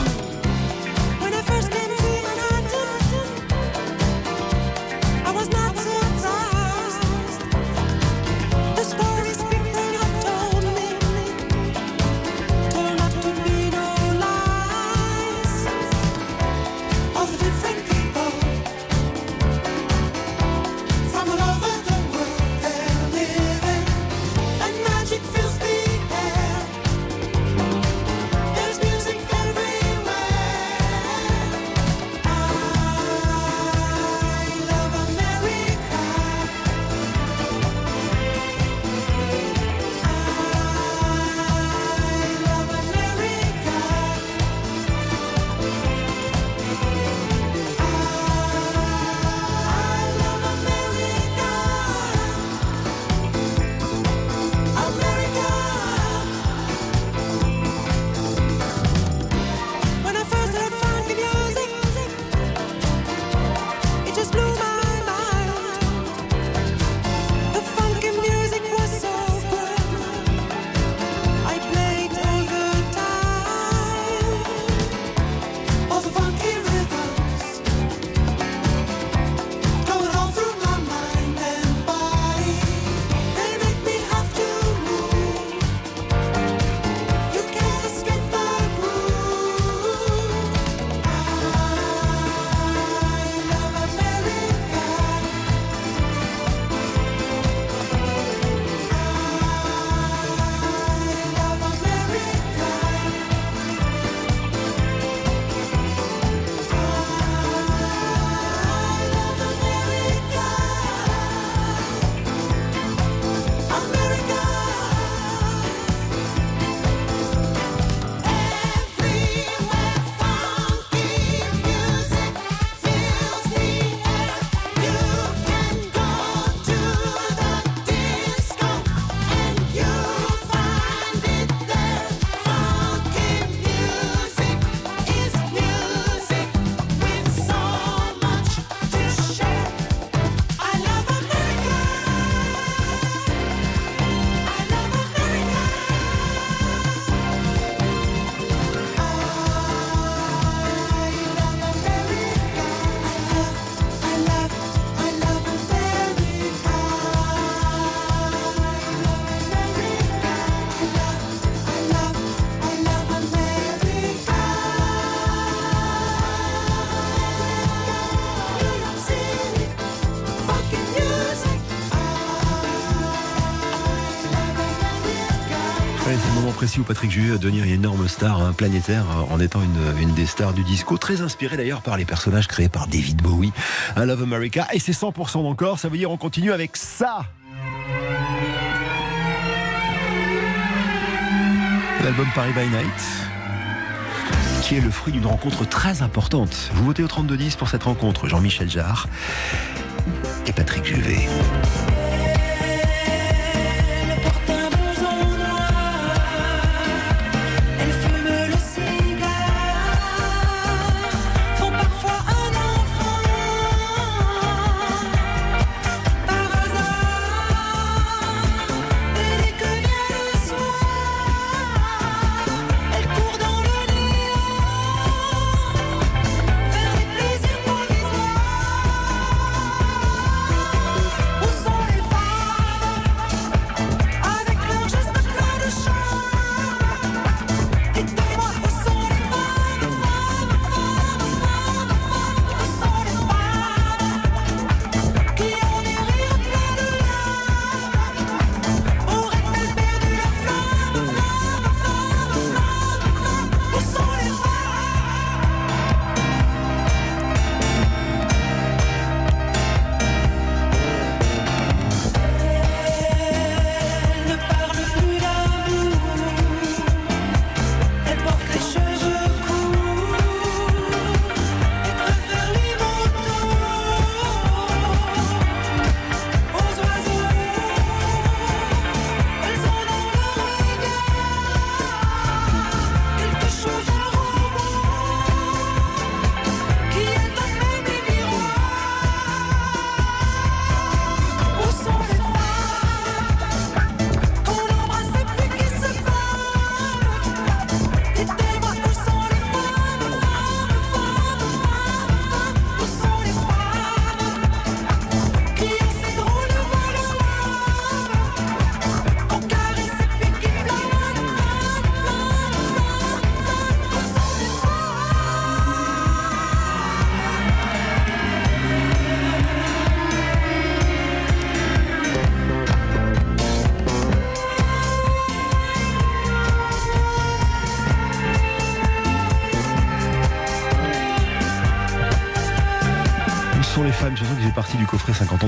Précis où Patrick Juvet devenir une énorme star hein, planétaire euh, en étant une, des stars du disco, très inspiré d'ailleurs par les personnages créés par David Bowie. I Love America et c'est 100% d'encore, ça veut dire on continue avec ça. L'album Paris by Night qui est le fruit d'une rencontre très importante. Vous votez au 32-10 pour cette rencontre, Jean-Michel Jarre et Patrick Juvet.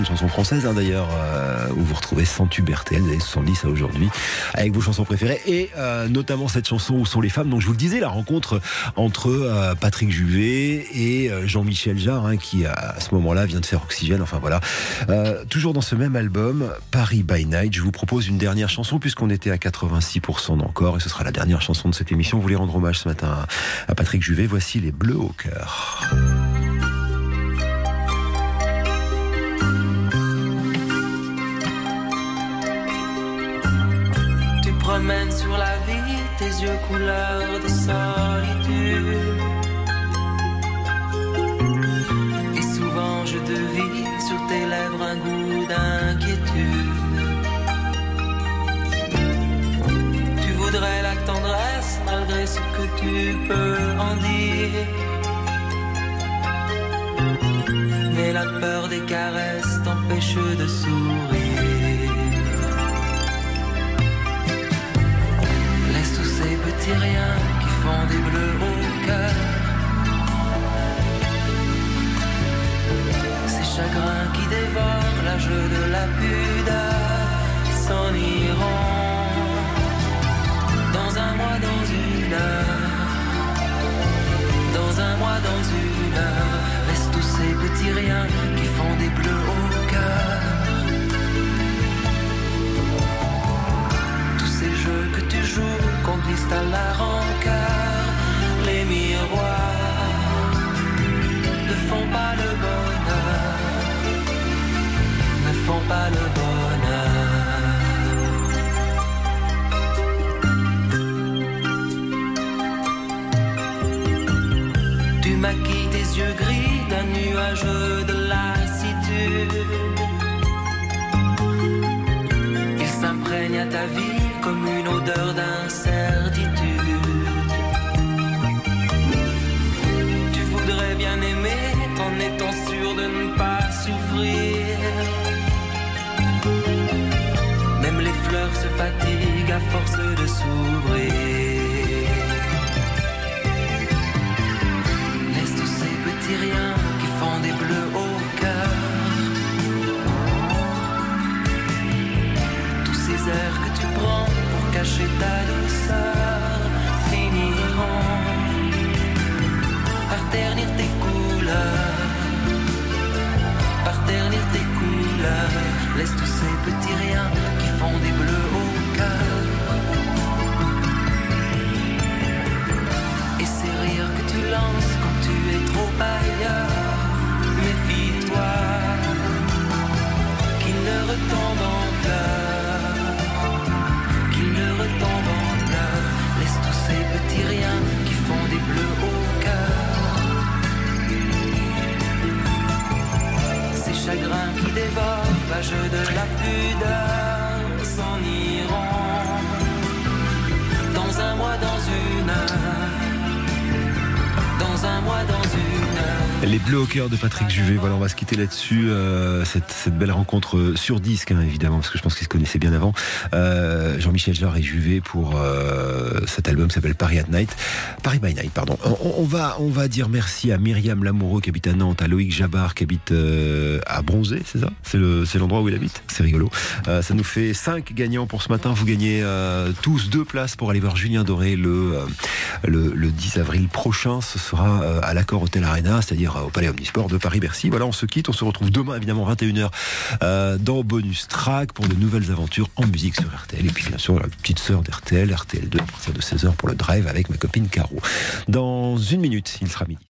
De chansons françaises, hein, d'ailleurs, euh, où vous retrouvez 100 tubes RTL des années 70 à aujourd'hui, avec vos chansons préférées, et euh, notamment cette chanson Où sont les femmes. Donc je vous le disais, la rencontre entre euh, Patrick Juvet et Jean-Michel Jarre, hein, qui à ce moment-là vient de faire Oxygène. Enfin voilà. Toujours dans ce même album, Paris by Night, je vous propose une dernière chanson, puisqu'on était à 86% d'encore, et ce sera la dernière chanson de cette émission. Vous voulez rendre hommage ce matin à Patrick Juvet. Voici les Bleus au cœur. Sur la vie tes yeux couleur de solitude. Et souvent je devine sur tes lèvres un goût d'inquiétude. Tu voudrais la tendresse malgré ce que tu peux en dire. Mais la peur des caresses t'empêche de sourire. Ces petits riens qui font des bleus au cœur. Ces chagrins qui dévorent l'âge de la pudeur s'en iront. Dans un mois, dans une heure. Dans un mois, dans une heure. Laisse tous ces petits riens qui font des bleus au cœur. Tous ces jeux que tu joues à la rancœur. Les miroirs ne font pas le bonheur. Ne font pas le bonheur. Tu maquilles tes yeux gris d'un nuage force de s'ouvrir. Laisse tous ces petits riens qui font des bleus au cœur. Tous ces airs que tu prends pour cacher ta douceur finiront par ternir tes couleurs. Par ternir tes couleurs. Laisse tous ces petits riens qui font des bleus au quand tu es trop ailleurs, méfie-toi qu'ils ne retombent en pleurs, qu'ils ne retombent en pleurs. Laisse tous ces petits riens qui font des bleus au cœur. Ces chagrins qui dévorent l'âge de la pudeur s'en iront dans un mois, dans une heure. Dans un mois, dans une. Les Bleus au cœur de Patrick Juvet. Voilà, on va se quitter là-dessus. euh, cette, belle rencontre euh, sur disque, hein, évidemment, parce que je pense qu'ils se connaissaient bien avant. Euh, Jean-Michel Jarre et Juvet pour cet album qui s'appelle Paris at Night. Paris by Night, pardon. On, va, on va dire merci à Myriam Lamoureux qui habite à Nantes, à Loïc Jabard qui habite à Bronzé, c'est ça? C'est le, c'est l'endroit où il habite? C'est rigolo. Ça nous fait 5 gagnants pour ce matin. Vous gagnez tous deux places pour aller voir Julien Doré le, le, le 10 avril prochain. Ce sera à l'accord Hôtel Arena, c'est-à-dire au Palais Omnisport de Paris-Bercy. Voilà, on se quitte. On se retrouve demain, évidemment, 21h euh, dans Bonus Track pour de nouvelles aventures en musique sur RTL. Et puis, bien sûr, la petite sœur d'RTL, RTL2, à partir de 16h pour le drive avec ma copine Caro. Dans une minute, il sera midi.